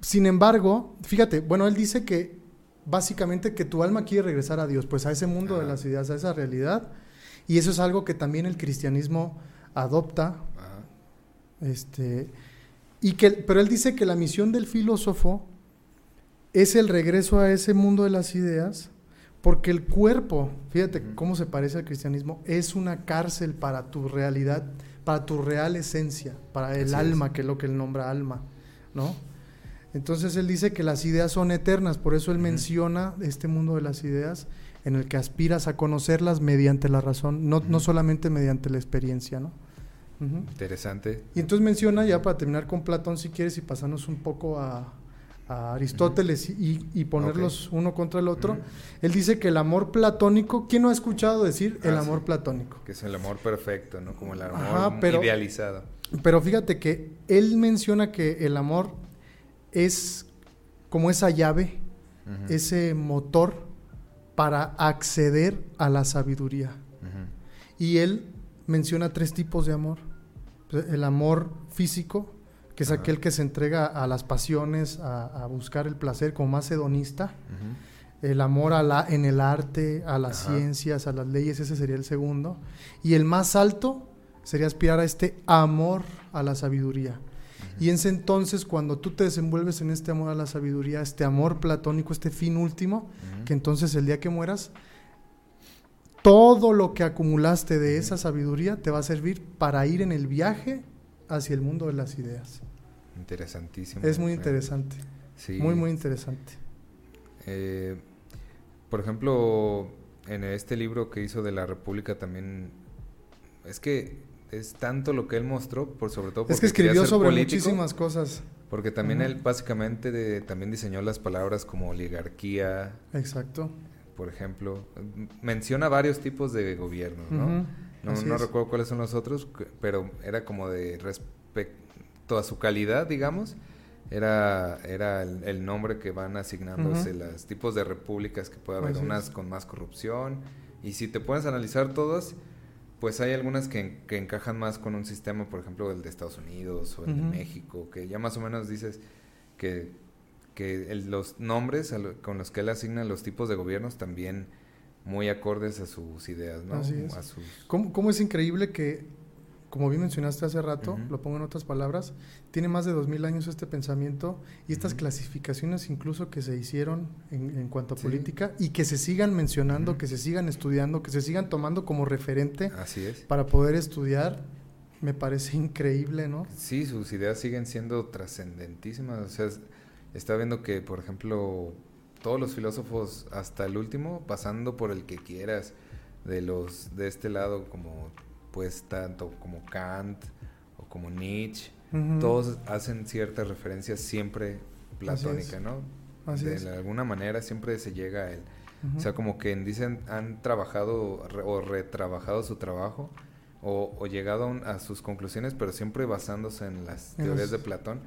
Sin embargo, fíjate, bueno, él dice que básicamente que tu alma quiere regresar a Dios, pues a ese mundo de las ideas, a esa realidad, y eso es algo que también el cristianismo adopta, este, y que, pero él dice que la misión del filósofo es el regreso a ese mundo de las ideas, porque el cuerpo, fíjate cómo se parece al cristianismo, es una cárcel para tu realidad, para tu real esencia, para el Así es. alma, que es lo que él nombra alma, ¿no? Entonces él dice que las ideas son eternas, por eso él menciona este mundo de las ideas en el que aspiras a conocerlas mediante la razón, no, no solamente mediante la experiencia, ¿no? Interesante. Y entonces menciona, ya para terminar con Platón, si quieres, y pasarnos un poco a, a Aristóteles y, y ponerlos uno contra el otro, él dice que el amor platónico, ¿quién no ha escuchado decir el Ah, amor sí. platónico? Que es el amor perfecto, ¿no? Como el amor Ajá, pero- idealizado. Pero fíjate que él menciona que el amor es como esa llave, ese motor para acceder a la sabiduría. Y él menciona tres tipos de amor. El amor físico, que es aquel que se entrega a las pasiones, a, a buscar el placer como más hedonista. El amor a la, en el arte, a las ciencias, a las leyes, ese sería el segundo. Y el más alto sería aspirar a este amor a la sabiduría. Y es entonces cuando tú te desenvuelves en este amor a la sabiduría, este amor platónico, este fin último, que entonces el día que mueras, todo lo que acumulaste de esa sabiduría te va a servir para ir en el viaje hacia el mundo de las ideas. Interesantísimo. Es muy interesante. Sí. Muy, muy interesante. Eh, por ejemplo, en este libro que hizo de la República también, es que es tanto lo que él mostró, por sobre todo porque Es que escribió ser sobre político, muchísimas cosas. Porque también él básicamente de- también diseñó las palabras como oligarquía, Exacto. por ejemplo. Menciona varios tipos de gobiernos, ¿no? No, recuerdo cuáles son los otros, pero era como de respecto a su calidad, digamos. Era, era el, el nombre que van asignándose Ujú. los tipos de repúblicas que puede haber, Así unas es. con más corrupción. Y si te puedes analizar todas, pues hay algunas que, que encajan más con un sistema, por ejemplo, el de Estados Unidos o el de. México, que ya más o menos dices que, que el- los nombres lo- con los que él asigna los tipos de gobiernos también muy acordes a sus ideas, ¿no? Así es. A sus... ¿Cómo, cómo es increíble que, como bien mencionaste hace rato, lo pongo en otras palabras, tiene más de dos mil años este pensamiento y estas clasificaciones incluso que se hicieron en, en cuanto a Sí. política y que se sigan mencionando, que se sigan estudiando, que se sigan tomando como referente Así es. para poder estudiar, me parece increíble, ¿no? Sí, sus ideas siguen siendo trascendentísimas. O sea, es- está viendo que, por ejemplo, todos los filósofos, hasta el último, pasando por el que quieras, de los de este lado, como pues tanto como Kant o como Nietzsche, todos hacen ciertas referencias siempre platónicas, es. ¿no? Así de es. alguna manera siempre se llega a él. O sea, como que dicen, han trabajado re- o retrabajado su trabajo o, o llegado a, un- a sus conclusiones, pero siempre basándose en las teorías de Platón.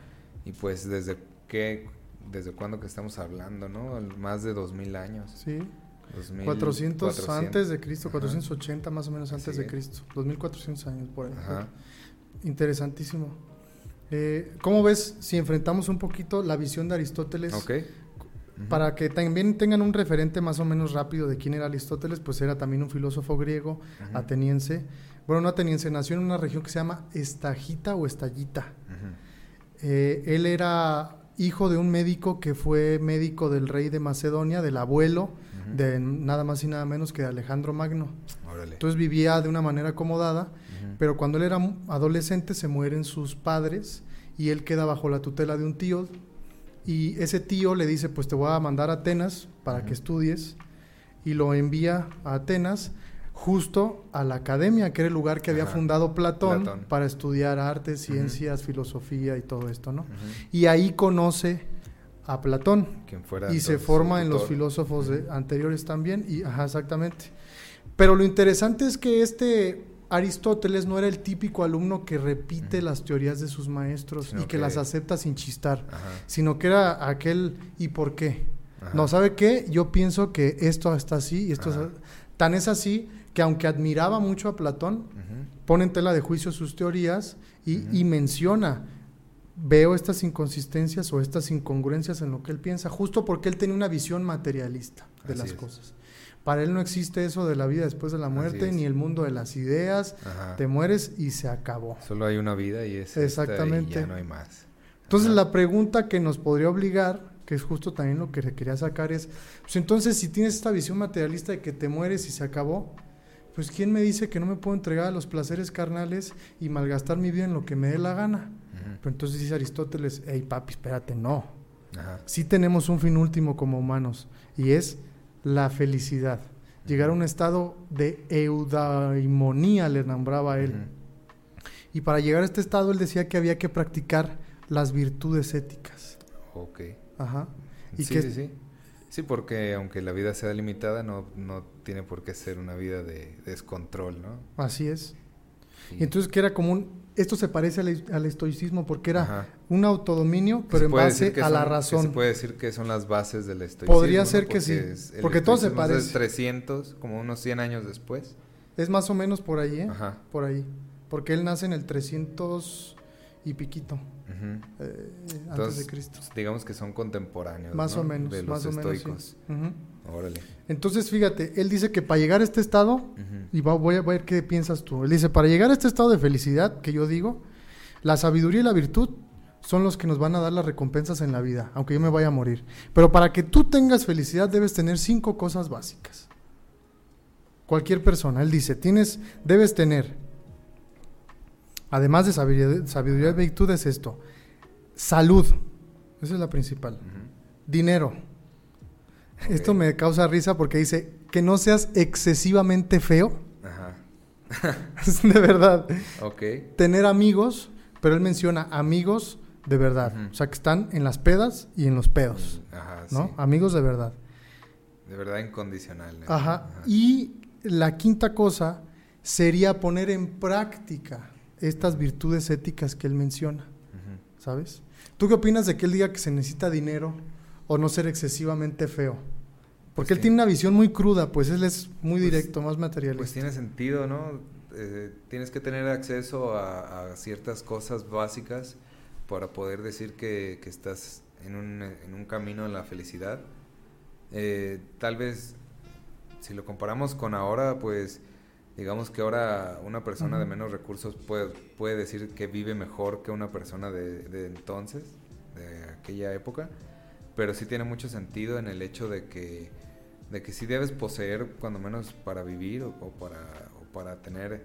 Y pues desde qué, desde cuándo que estamos hablando, ¿no? Más de 2000 años. Sí, 2000, 400, antes de Cristo, Ajá. 480 más o menos antes de. Cristo, 2400 años por ahí. Ajá. Interesantísimo. Eh, ¿Cómo ves si enfrentamos un poquito la visión de Aristóteles? Para que también tengan un referente más o menos rápido de quién era Aristóteles, pues era también un filósofo griego, ateniense. Bueno, no ateniense, nació en una región que se llama Estagita o Estallita. Eh, él era hijo de un médico que fue médico del rey de Macedonia, del abuelo De nada más y nada menos que de Alejandro Magno. Órale. Entonces vivía de una manera acomodada, pero cuando él era adolescente se mueren sus padres y él queda bajo la tutela de un tío y ese tío le dice pues te voy a mandar a Atenas para que estudies y lo envía a Atenas justo a la academia que era el lugar que había Ajá. fundado Platón, Platón. para estudiar artes, ciencias, filosofía y todo esto, ¿no? Y ahí conoce a Platón. Quien fuera y se forma en los filósofos de- anteriores también y ajá, exactamente. Pero lo interesante es que este Aristóteles no era el típico alumno que repite las teorías de sus maestros Sino y que, que- las acepta sin chistar Ajá. sino que era aquel ¿y por qué? Ajá. no sabe qué yo pienso que esto está así y esto es tan es así que aunque admiraba mucho a Platón pone en tela de juicio sus teorías y menciona, veo estas inconsistencias o estas incongruencias en lo que él piensa, justo porque él tenía una visión materialista de Así las es. cosas. Para él no existe eso de la vida después de la muerte, ni el mundo de las ideas, Ajá. te mueres y se acabó. Solo hay una vida y es esta Exactamente. y ya no hay más. Entonces la pregunta que nos podría obligar, que es justo también lo que quería sacar, es, pues entonces si tienes esta visión materialista de que te mueres y se acabó, pues ¿quién me dice que no me puedo entregar a los placeres carnales y malgastar mi vida en lo que me dé la gana? Pero entonces dice Aristóteles, hey papi, espérate, no. Ajá. Sí tenemos un fin último como humanos y es la felicidad. Llegar a un estado de eudaimonía, le nombraba a él. Y para llegar a este estado él decía que había que practicar las virtudes éticas. Ok. Ajá. Y sí, que sí, sí. Sí, porque aunque la vida sea limitada, no, no tiene por qué ser una vida de descontrol, ¿no? así es. Sí. Y entonces que era como un... Esto se parece al, al estoicismo porque era Ajá. un autodominio, pero en base que a la son- que razón. Se puede decir que son las bases del estoicismo. Podría ¿no? ser que Porque sí, es- porque todo se estoicismo es parece. 300, como unos 100 años después. Es más o menos por ahí, ¿eh? Ajá. Por ahí. Porque él nace en el 300 y piquito Ujú. eh, antes Entonces, de Cristo. digamos que son contemporáneos. Más ¿no? o menos, De los más o menos. sí. estoicos. Ujú. Órale. Entonces, fíjate, él dice que para llegar a este estado, y va- voy a ver qué piensas tú. Él dice, para llegar a este estado de felicidad que yo digo, la sabiduría y la virtud son los que nos van a dar las recompensas en la vida, aunque yo me vaya a morir. Pero para que tú tengas felicidad debes tener cinco cosas básicas. Cualquier persona, él dice, tienes, debes tener, además de sabiduría, sabiduría y virtud es esto, salud, esa es la principal, dinero. [laughs] Esto me causa risa porque dice que no seas excesivamente feo, Ajá. [laughs] de verdad. Ok. tener amigos, pero él menciona amigos de verdad, o sea, que están en las pedas y en los pedos, Ajá, ¿no? sí. Amigos de verdad. De verdad incondicional. ¿no? Ajá. Y la quinta cosa sería poner en práctica estas virtudes éticas que él menciona, Ujú. ¿sabes? ¿Tú qué opinas de que él diga que se necesita dinero o no ser excesivamente feo? Porque Pues él sí. tiene una visión muy cruda, pues él es muy Pues- directo, más Pues materialista. tiene sentido, ¿no? Eh, tienes que tener acceso a, a ciertas cosas básicas para poder decir que, que estás en un, en un camino en la felicidad. Eh, tal vez, si lo comparamos con ahora, pues digamos que ahora una persona de menos recursos puede, puede decir que vive mejor que una persona de, de entonces, de aquella época, pero sí tiene mucho sentido en el hecho de que, de que sí debes poseer cuando menos para vivir o, o para, o para tener...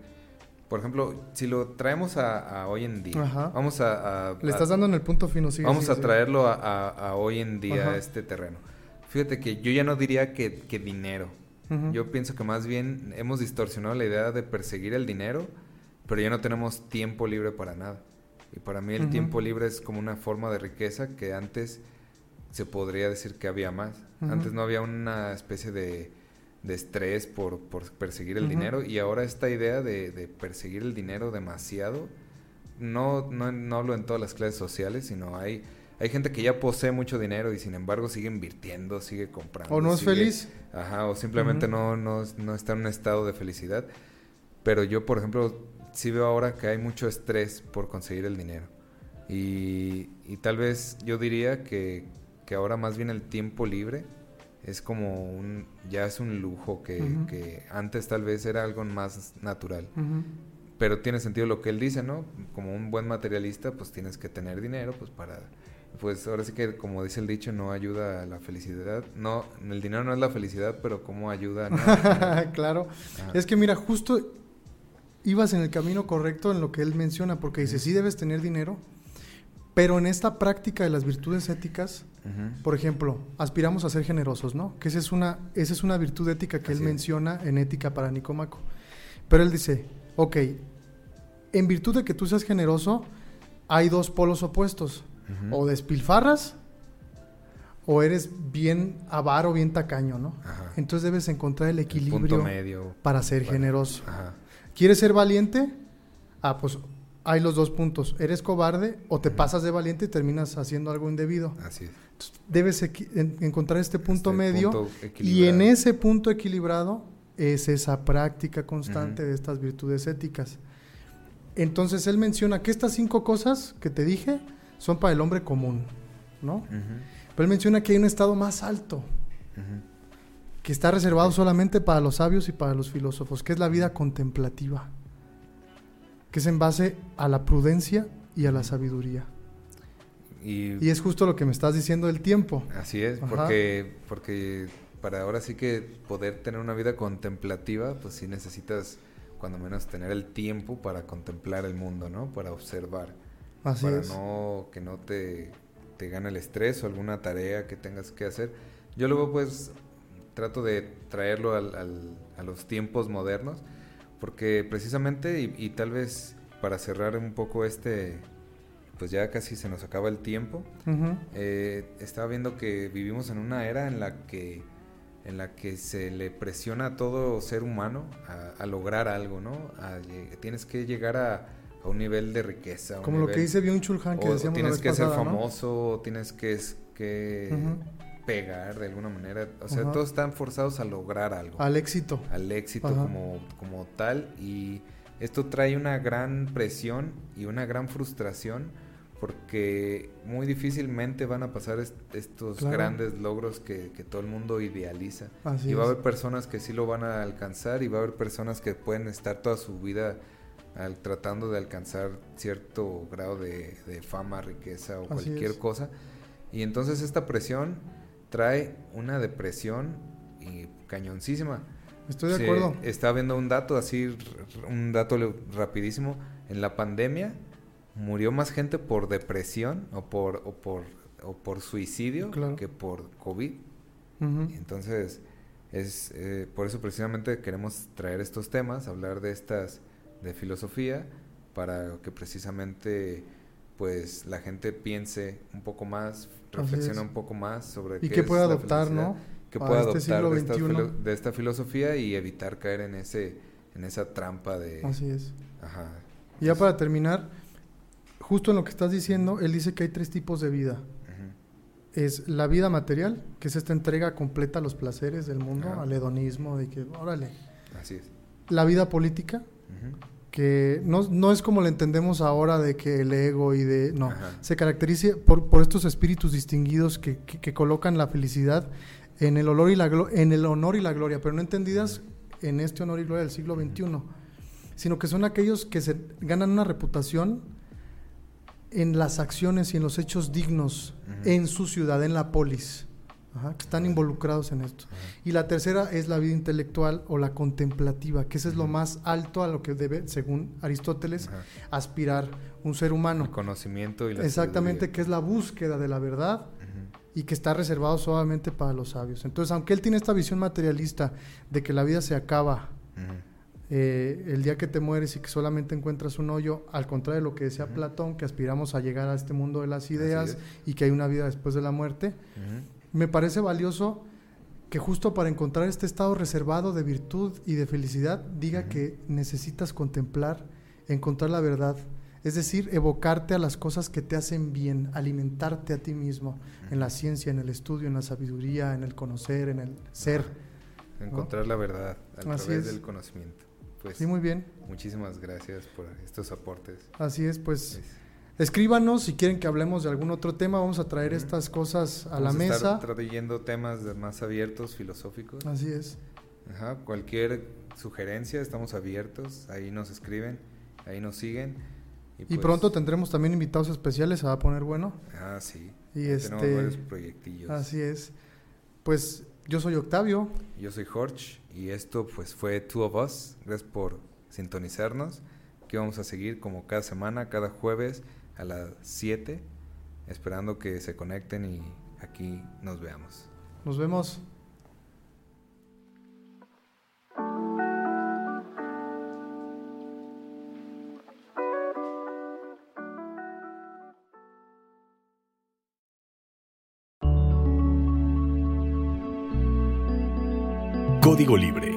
Por ejemplo, si lo traemos a, a hoy en día, Ajá. vamos a... a- Le a- estás dando en el punto fino, sigue, Vamos a traerlo a, hoy en día, Ajá. a este terreno. Fíjate que yo ya no diría que, que dinero. Yo pienso que más bien hemos distorsionado la idea de perseguir el dinero, pero ya no tenemos tiempo libre para nada. Y para mí el tiempo libre es como una forma de riqueza que antes se podría decir que había más. Antes no había una especie de, de estrés por, por perseguir el dinero y ahora esta idea de, de perseguir el dinero demasiado, no, no, no hablo en todas las clases sociales, sino hay, hay gente que ya posee mucho dinero y sin embargo sigue invirtiendo, sigue comprando. O no es feliz. Ajá, o simplemente no, no, no está en un estado de felicidad. Pero yo, por ejemplo, sí veo ahora que hay mucho estrés por conseguir el dinero. Y, y tal vez yo diría que, que ahora más bien el tiempo libre es como un, ya es un lujo que, antes tal vez era algo más natural. Pero tiene sentido lo que él dice, ¿no? Como un buen materialista, pues tienes que tener dinero, pues para... Pues ahora sí que, como dice el dicho, no ayuda a la felicidad. No, el dinero no es la felicidad, pero cómo ayuda, ¿no? [laughs] claro. Ajá. Es que mira, justo ibas en el camino correcto en lo que él menciona, porque dice, sí debes tener dinero, pero en esta práctica de las virtudes éticas, Ujú. por ejemplo, aspiramos a ser generosos, ¿no? Que esa es una, esa es una virtud ética que Así él es. menciona en Ética para Nicomaco. Pero él dice, ok, en virtud de que tú seas generoso, hay dos polos opuestos. O despilfarras, o eres bien avaro, bien tacaño, ¿no? Ajá. Entonces debes encontrar el equilibrio medio. para ser generoso. Ajá. ¿Quieres ser valiente? Ah, pues hay los dos puntos. ¿Eres cobarde o te pasas de valiente y terminas haciendo algo indebido? Así es. Entonces, debes en- encontrar este punto Este medio punto y en ese punto equilibrado es esa práctica constante de estas virtudes éticas. Entonces él menciona que estas cinco cosas que te dije son para el hombre común, ¿no? Pero él menciona que hay un estado más alto, que está reservado solamente para los sabios y para los filósofos, que es la vida contemplativa, que es en base a la prudencia y a la sabiduría. Y, Y es justo lo que me estás diciendo del tiempo. así es, Ajá. porque, porque para ahora sí que poder tener una vida contemplativa, pues sí necesitas cuando menos tener el tiempo para contemplar el mundo, ¿no? Para observar. Así para es. no que no te, te gane el estrés o alguna tarea que tengas que hacer. Yo luego pues trato de traerlo al- al- a los tiempos modernos, porque precisamente, y, y tal vez para cerrar un poco este, pues ya casi se nos acaba el tiempo, eh, estaba viendo que vivimos en una era en la que en la que se le presiona a todo ser humano a, a lograr algo, ¿no? A tienes que llegar a, a un nivel de riqueza. Como lo que nivel- dice Byung Chul Han que o, o decíamos la tienes vez que ser famoso, o tienes que, es- que. Pegar de alguna manera. O sea, Ajá. todos están forzados a lograr algo, Al éxito. al éxito Ajá. como, como tal. Y esto trae una gran presión y una gran frustración porque muy difícilmente van a pasar est- estos Claro. grandes logros que, que todo el mundo idealiza. Así y va a es. haber personas que sí lo van a alcanzar y va a haber personas que pueden estar toda su vida al, tratando de alcanzar cierto grado de, de fama, riqueza o Así cualquier es. cosa. Y entonces esta presión trae una depresión y cañoncísima. Estoy de acuerdo. Estaba viendo un dato así, un dato rapidísimo. En la pandemia murió más gente por depresión o por, o por, o por suicidio Claro. que por COVID. Entonces, es eh, por eso precisamente queremos traer estos temas, hablar de estas, de filosofía, para que precisamente pues la gente piense un poco más, reflexione es. un poco más sobre Y qué que es pueda la adoptar, felicidad, ¿no? que pueda este adoptar de esta, filo- de esta filosofía y evitar caer en ese en esa trampa de Así es. ajá Y ya para terminar, justo en lo que estás diciendo, él dice que hay tres tipos de vida. Es la vida material, que es esta entrega completa a los placeres del mundo, al hedonismo, de que, órale. así es La vida política, ujú, que no, no es como lo entendemos ahora de que el ego y de... No, Ajá. se caracteriza por, por estos espíritus distinguidos que, que- que colocan la felicidad en el, honor y la glo- en el honor y la gloria, pero no entendidas en este honor y gloria del siglo XXI, sino que son aquellos que se ganan una reputación en las acciones y en los hechos dignos en su ciudad, en la polis, ajá, que están involucrados en esto. Y la tercera es la vida intelectual o la contemplativa, que ese es lo más alto a lo que debe, según Aristóteles, ajá. aspirar un ser humano. el conocimiento y la Exactamente, sabiduría. que es la búsqueda de la verdad y que está reservado solamente para los sabios. Entonces, aunque él tiene esta visión materialista de que la vida se acaba eh, el día que te mueres y que solamente encuentras un hoyo, al contrario de lo que decía. Platón, que aspiramos a llegar a este mundo de las ideas y que hay una vida después de la muerte. Me parece valioso que justo para encontrar este estado reservado de virtud y de felicidad, diga que necesitas contemplar, encontrar la verdad, es decir, evocarte a las cosas que te hacen bien, alimentarte a ti mismo, en la ciencia, en el estudio, en la sabiduría, en el conocer, en el ser. encontrar la verdad a través es. del conocimiento pues Sí, muy bien. muchísimas gracias por estos aportes Así es, pues Pues, escríbanos si quieren que hablemos de algún otro tema, vamos a traer estas cosas a la mesa. estar trayendo temas de- más abiertos filosóficos Así es. Ajá, cualquier sugerencia estamos abiertos ahí nos escriben ahí nos siguen Y pues, pronto tendremos también invitados especiales, se va a poner bueno. ah sí Y ya tenemos este- varios proyectillos Así es. Pues yo soy Octavio. Yo soy Jorge y esto pues fue Two of Us. Gracias por sintonizarnos. Que vamos a seguir como cada semana, cada jueves a las 7, esperando que se conecten y aquí nos veamos. Nos vemos. Código Libre